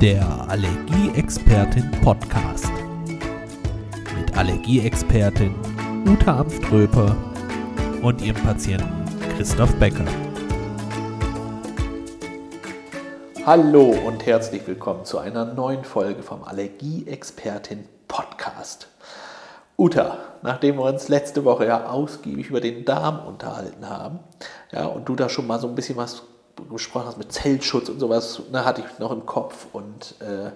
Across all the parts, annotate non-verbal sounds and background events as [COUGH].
Der Allergieexpertin Podcast. Mit Allergieexpertin Uta Amströper und ihrem Patienten Christoph Becker. Hallo und herzlich willkommen zu einer neuen Folge vom Allergieexpertin Podcast. Uta, nachdem wir uns letzte Woche ja ausgiebig über den Darm unterhalten haben, ja, und du da schon mal so ein bisschen was gesprochen hast mit Zellschutz und sowas, ne, hatte ich noch im Kopf und äh,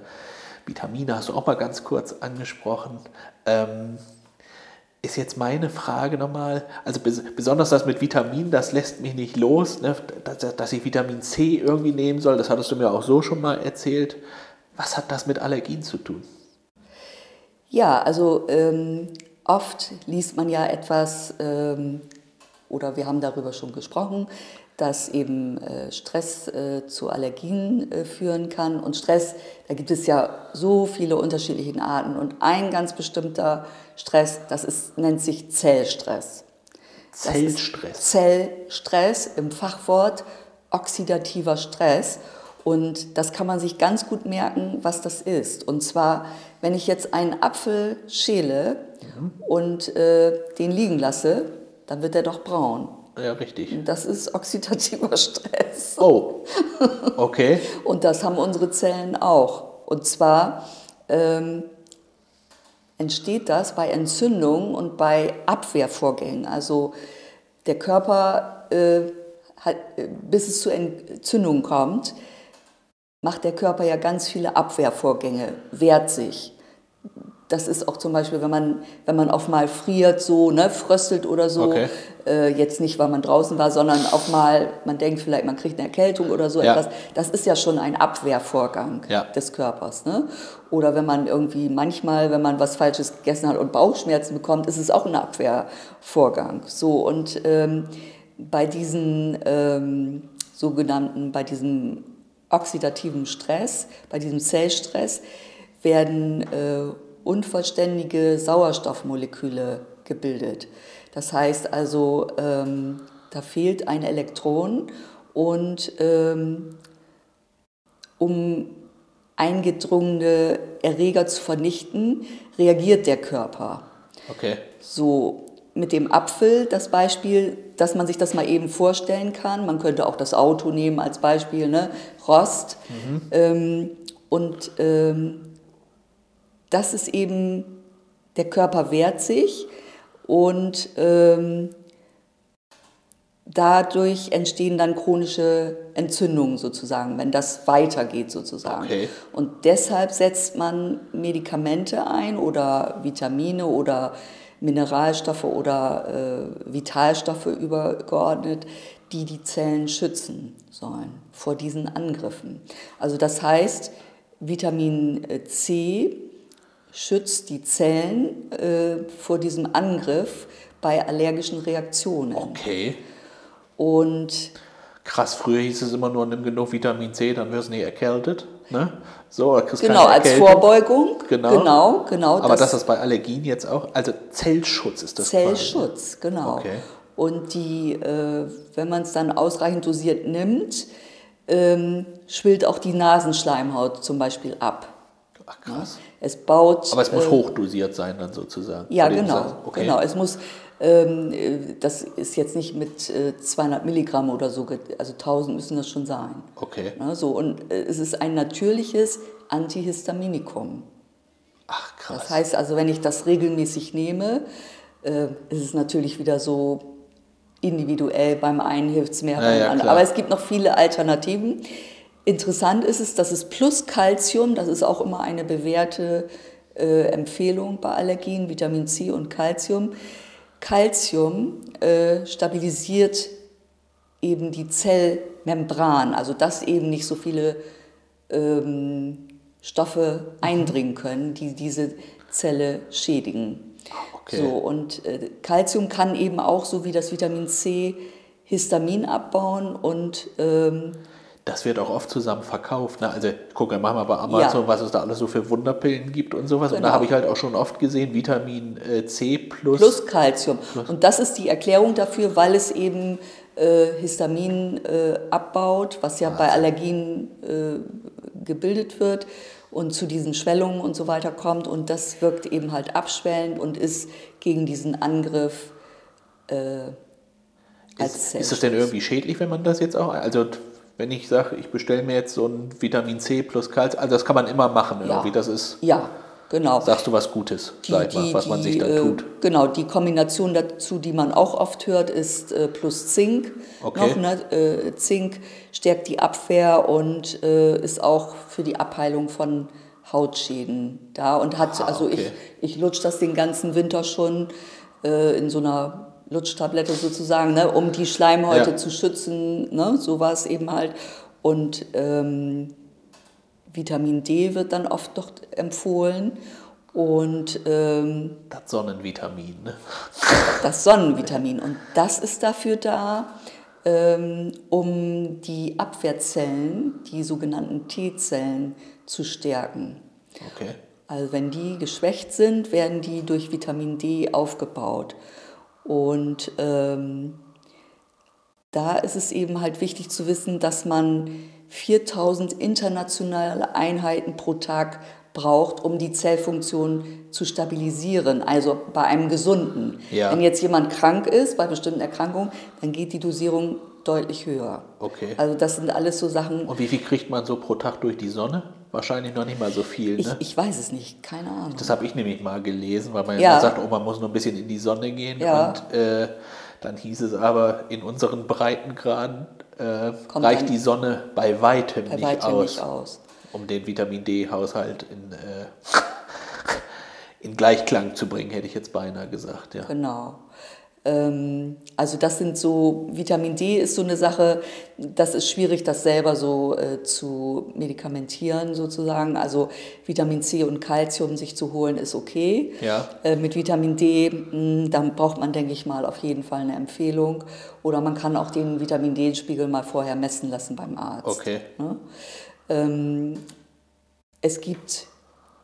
Vitamine hast du auch mal ganz kurz angesprochen. Ähm, ist jetzt meine Frage nochmal, also bes besonders das mit Vitaminen, das lässt mich nicht los, ne, dass, dass, ich Vitamin C irgendwie nehmen soll, das hattest du mir auch so schon mal erzählt. Was hat das mit Allergien zu tun? Ja, also ähm, oft liest man ja etwas, ähm, oder wir haben darüber schon gesprochen, dass eben äh, Stress äh, zu Allergien äh, führen kann. Und Stress, da gibt es ja so viele unterschiedliche Arten. Und ein ganz bestimmter Stress, das ist, nennt sich Zellstress. Zellstress. Zellstress im Fachwort oxidativer Stress. Und das kann man sich ganz gut merken, was das ist. Und zwar, wenn ich jetzt einen Apfel schäle mhm. und äh, den liegen lasse, dann wird er doch braun. Ja, richtig. Das ist oxidativer [LAUGHS] Stress. Oh, okay. und das haben unsere Zellen auch. Und zwar ähm, entsteht das bei Entzündungen und bei Abwehrvorgängen. Also der Körper, äh, hat, bis es zu Entzündungen kommt, macht der Körper ja ganz viele Abwehrvorgänge, wehrt sich. Das ist auch zum Beispiel, wenn man, wenn man auf mal friert, so, ne, fröstelt oder so. Okay. Äh, jetzt nicht, weil man draußen war, sondern auch mal, man denkt vielleicht, man kriegt eine Erkältung oder so ja. etwas. Das ist ja schon ein Abwehrvorgang ja. des Körpers. Ne? Oder wenn man irgendwie manchmal, wenn man was Falsches gegessen hat und Bauchschmerzen bekommt, ist es auch ein Abwehrvorgang. So, und ähm, bei diesen ähm, sogenannten, bei diesem oxidativen Stress, bei diesem Zellstress, werden äh, unvollständige Sauerstoffmoleküle gebildet. Das heißt also, ähm, da fehlt ein Elektron und ähm, um eingedrungene Erreger zu vernichten, reagiert der Körper. Okay. So, mit dem Apfel das Beispiel, dass man sich das mal eben vorstellen kann. Man könnte auch das Auto nehmen als Beispiel, ne? Rost. Mhm. Ähm, und ähm, das ist eben, der Körper wehrt sich und ähm, dadurch entstehen dann chronische Entzündungen sozusagen, wenn das weitergeht sozusagen. Okay. Und deshalb setzt man Medikamente ein oder Vitamine oder Mineralstoffe oder äh, Vitalstoffe übergeordnet, die die Zellen schützen sollen vor diesen Angriffen. Also das heißt, Vitamin C schützt die Zellen äh, vor diesem Angriff bei allergischen Reaktionen. Okay. Und Krass, früher hieß es immer nur, nimm genug Vitamin C, dann wirst du nicht erkältet. Ne? So, genau, als Vorbeugung. Genau, genau. genau Aber das, das ist bei Allergien jetzt auch, also Zellschutz ist das Zellschutz, quasi. genau. Okay. Und die, äh, wenn man es dann ausreichend dosiert nimmt, ähm, schwillt auch die Nasenschleimhaut zum Beispiel ab. Ach krass. Es baut. Aber es muss äh, hochdosiert sein dann sozusagen. Ja, genau. Okay. Genau. Es muss ähm, das ist jetzt nicht mit 200 äh, Milligramm oder so, also 1000 müssen das schon sein. Okay. so, und äh, es ist ein natürliches Antihistaminikum. Ach krass. Das heißt also, wenn ich das regelmäßig nehme, äh, ist es natürlich wieder so individuell, beim einen hilft es mehr, beim ja, anderen. Aber es gibt noch viele Alternativen. Interessant ist es, dass es plus Calcium, das ist auch immer eine bewährte äh, Empfehlung bei Allergien, Vitamin C und Calcium, Calcium äh, stabilisiert eben die Zellmembran, also dass eben nicht so viele ähm, Stoffe eindringen können, die diese Zelle schädigen. Okay. So, und äh, Calcium kann eben auch, so wie das Vitamin C, Histamin abbauen und ähm, das wird auch oft zusammen verkauft. Ne? Also guck mal bei Amazon, ja. was es da alles so für Wunderpillen gibt und sowas. Genau. Und da genau. habe ich halt auch schon oft gesehen, Vitamin äh, C plus... Plus Calcium. Plus. Und das ist die Erklärung dafür, weil es eben äh, Histamin äh, abbaut, was ja Wahnsinn. bei Allergien äh, gebildet wird und zu diesen Schwellungen und so weiter kommt. Und das wirkt eben halt abschwellend und ist gegen diesen Angriff äh, als Ist, ist das denn irgendwie schädlich, wenn man das jetzt auch, also wenn ich sage, ich bestelle mir jetzt so ein Vitamin C plus Kalzium, also das kann man immer machen irgendwie, ja. das ist... Ja, genau. Sagst du was Gutes, die, sag mal, was die, man sich da tut. Äh, genau, die Kombination dazu, die man auch oft hört, ist äh, plus Zink. Okay. Noch, ne? äh, Zink stärkt die Abwehr und äh, ist auch für die Abheilung von Hautschäden da und hat, Ah, also okay. ich, ich lutsche das den ganzen Winter schon äh, in so einer Lutschtablette sozusagen, ne, um die Schleimhäute Ja. zu schützen, ne, sowas eben halt. Und ähm, Vitamin D wird dann oft noch empfohlen und ähm, Das Sonnenvitamin, ne? [LAUGHS] das Sonnenvitamin. Und das ist dafür da, ähm, um die Abwehrzellen, die sogenannten T-Zellen, zu stärken. Okay. Also wenn die geschwächt sind, werden die durch Vitamin D aufgebaut. Und ähm, da ist es eben halt wichtig zu wissen, dass man 4000 internationale Einheiten pro Tag braucht, um die Zellfunktion zu stabilisieren, also bei einem Gesunden. Ja. Wenn jetzt jemand krank ist, bei bestimmten Erkrankungen, dann geht die Dosierung deutlich höher. Okay. Also das sind alles so Sachen, Und wie viel kriegt man so pro Tag durch die Sonne? Wahrscheinlich noch nicht mal so viel, ich, ne? ich weiß es nicht, keine Ahnung. Das habe ich nämlich mal gelesen, weil man ja, sagt, oh, man muss nur ein bisschen in die Sonne gehen. Ja. Und äh, dann hieß es aber, in unseren Breitengraden äh, reicht die Sonne bei weitem, bei nicht, weitem aus, nicht aus. um den Vitamin D-Haushalt in, äh, [LAUGHS] in Gleichklang zu bringen, hätte ich jetzt beinahe gesagt. Ja. Genau. Ähm, also das sind so, Vitamin D ist so eine Sache, das ist schwierig, das selber so äh, zu medikamentieren sozusagen. Also Vitamin C und Calcium sich zu holen ist okay. Ja. Äh, mit Vitamin D, mh, dann braucht man, denke ich mal, auf jeden Fall eine Empfehlung. Oder man kann auch den Vitamin D-Spiegel mal vorher messen lassen beim Arzt. Okay. Ne? Ähm, es gibt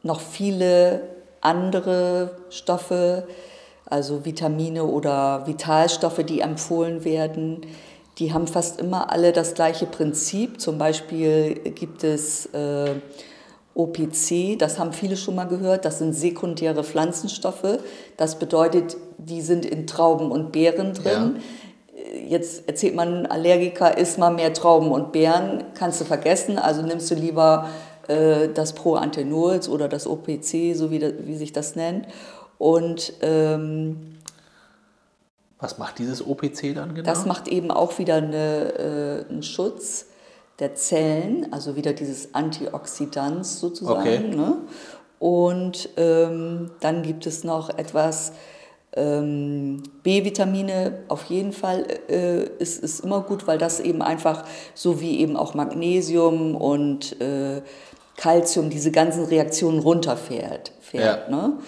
noch viele andere Stoffe, also Vitamine oder Vitalstoffe, die empfohlen werden. Die haben fast immer alle das gleiche Prinzip. Zum Beispiel gibt es äh, OPC, das haben viele schon mal gehört, das sind sekundäre Pflanzenstoffe. Das bedeutet, die sind in Trauben und Beeren drin. Jetzt erzählt man, Allergiker, isst mal mehr Trauben und Beeren, kannst du vergessen. Also nimmst du lieber äh, das Proanthenols oder das OPC, so wie, das, wie sich das nennt. Und ähm, Was macht dieses OPC dann genau? das macht eben auch wieder eine, äh, einen Schutz der Zellen, also wieder dieses Antioxidans sozusagen. Okay. Ne? Und ähm, dann gibt es noch etwas, ähm, B-Vitamine auf jeden Fall äh, ist, ist immer gut, weil das eben einfach, so wie eben auch Magnesium und äh, Calcium, diese ganzen Reaktionen runterfährt. Fährt, ne?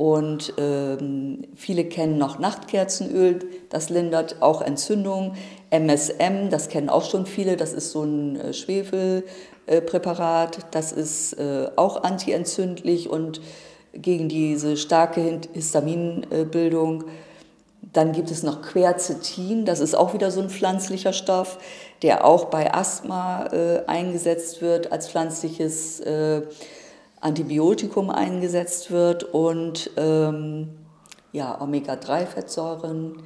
Und ähm, viele kennen noch Nachtkerzenöl, das lindert auch Entzündungen. MSM, das kennen auch schon viele, das ist so ein äh, Schwefelpräparat, das ist äh, auch antientzündlich und gegen diese starke Histaminbildung. Dann gibt es noch Quercetin, das ist auch wieder so ein pflanzlicher Stoff, der auch bei Asthma äh, eingesetzt wird, als pflanzliches äh, Antibiotikum eingesetzt wird. Und ähm, ja, Omega-3-Fettsäuren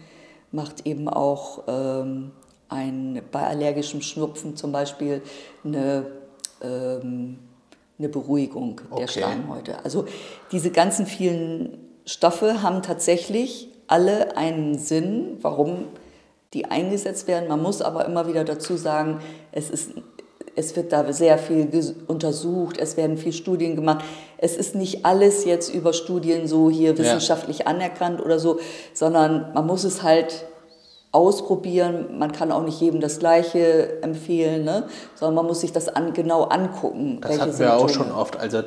macht eben auch ähm, ein, bei allergischem Schnupfen zum Beispiel eine, ähm, eine Beruhigung der Okay. Schleimhäute. Also diese ganzen vielen Stoffe haben tatsächlich alle einen Sinn, warum die eingesetzt werden. Man muss aber immer wieder dazu sagen, es, ist, es wird da sehr viel untersucht, es werden viele Studien gemacht. Es ist nicht alles jetzt über Studien so hier wissenschaftlich anerkannt oder so, sondern man muss es halt ausprobieren. Man kann auch nicht jedem das Gleiche empfehlen, ne? sondern man muss sich das an, genau angucken. Das hatten wir auch Symptome. schon oft. Also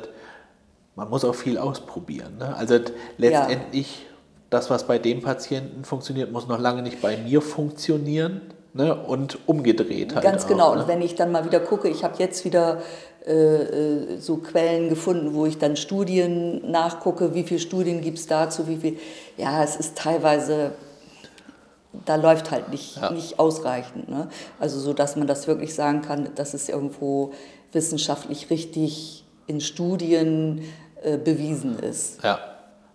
man muss auch viel ausprobieren. Ne? Also letztendlich, das, was bei dem Patienten funktioniert, muss noch lange nicht bei mir funktionieren. Ne? Und umgedreht halt. Ganz auch, genau. Ne? Und wenn ich dann mal wieder gucke, ich habe jetzt wieder äh, äh, so Quellen gefunden, wo ich dann Studien nachgucke, wie viele Studien gibt es dazu, wie viel. Ja, es ist teilweise, da läuft halt nicht, Ja. nicht ausreichend. Ne? Also so, dass man das wirklich sagen kann, das ist irgendwo wissenschaftlich richtig in Studien äh, bewiesen ist. Ja,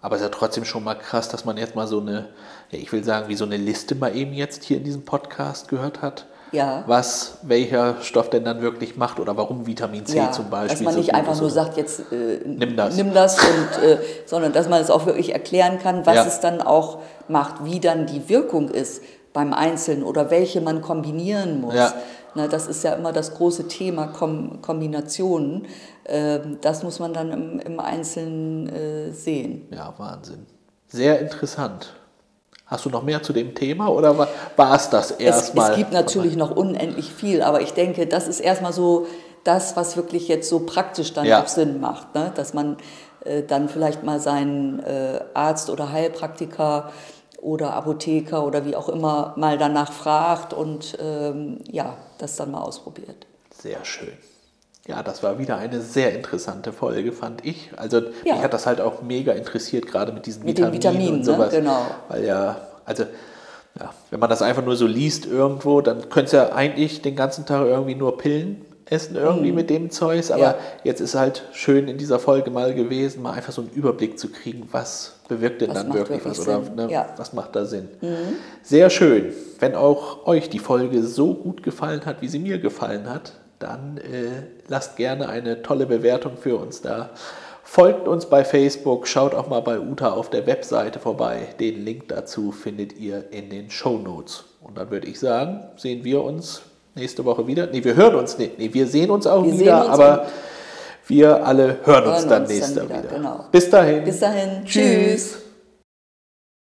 aber es ist ja trotzdem schon mal krass, dass man jetzt mal so eine, ja, ich will sagen, wie so eine Liste mal eben jetzt hier in diesem Podcast gehört hat. Ja. Was welcher Stoff denn dann wirklich macht oder warum Vitamin C ja, zum Beispiel. dass man so nicht gut einfach nur sagt, jetzt äh, Nimm das. nimm das und, äh, sondern dass man es auch wirklich erklären kann, was Ja. es dann auch macht, wie dann die Wirkung ist beim Einzelnen oder welche man kombinieren muss. Ja. Na, das ist ja immer das große Thema Kom Kombinationen. Ähm, das muss man dann im, im Einzelnen äh, sehen. Ja, Wahnsinn. Sehr interessant. Hast du noch mehr zu dem Thema oder war, war es das Es, erstmal? es gibt natürlich noch unendlich viel, aber ich denke, das ist erstmal so das, was wirklich jetzt so praktisch dann Ja. auch Sinn macht. Ne? Dass man äh, dann vielleicht mal seinen äh, Arzt oder Heilpraktiker oder Apotheker oder wie auch immer mal danach fragt und ähm, ja, das dann mal ausprobiert. Sehr schön. Ja, das war wieder eine sehr interessante Folge, fand ich. Also Ja. mich hat das halt auch mega interessiert, gerade mit diesen Mit Vitaminen, Vitaminen, und ne? sowas. Genau. Weil ja, also ja, wenn man das einfach nur so liest irgendwo, dann könntest du ja eigentlich den ganzen Tag irgendwie nur Pillen essen irgendwie mit dem Zeugs. Aber Mhm. Ja. jetzt ist halt schön in dieser Folge mal gewesen, mal einfach so einen Überblick zu kriegen, was bewirkt denn Was dann wirklich was wirklich oder Sinn? ne, Ja. was macht da Sinn. Sehr schön. Wenn auch euch die Folge so gut gefallen hat, wie sie mir gefallen hat, dann äh, lasst gerne eine tolle Bewertung für uns da. Folgt uns bei Facebook, schaut auch mal bei Uta auf der Webseite vorbei. Den Link dazu findet ihr in den Show Notes. Und dann würde ich sagen, sehen wir uns nächste Woche wieder. Nee, wir hören uns nicht. Nee, wir sehen uns auch Wir wieder, uns aber wir alle hören uns Hören dann uns dann nächste wieder, wieder. genau. Bis dahin. Bis dahin, tschüss.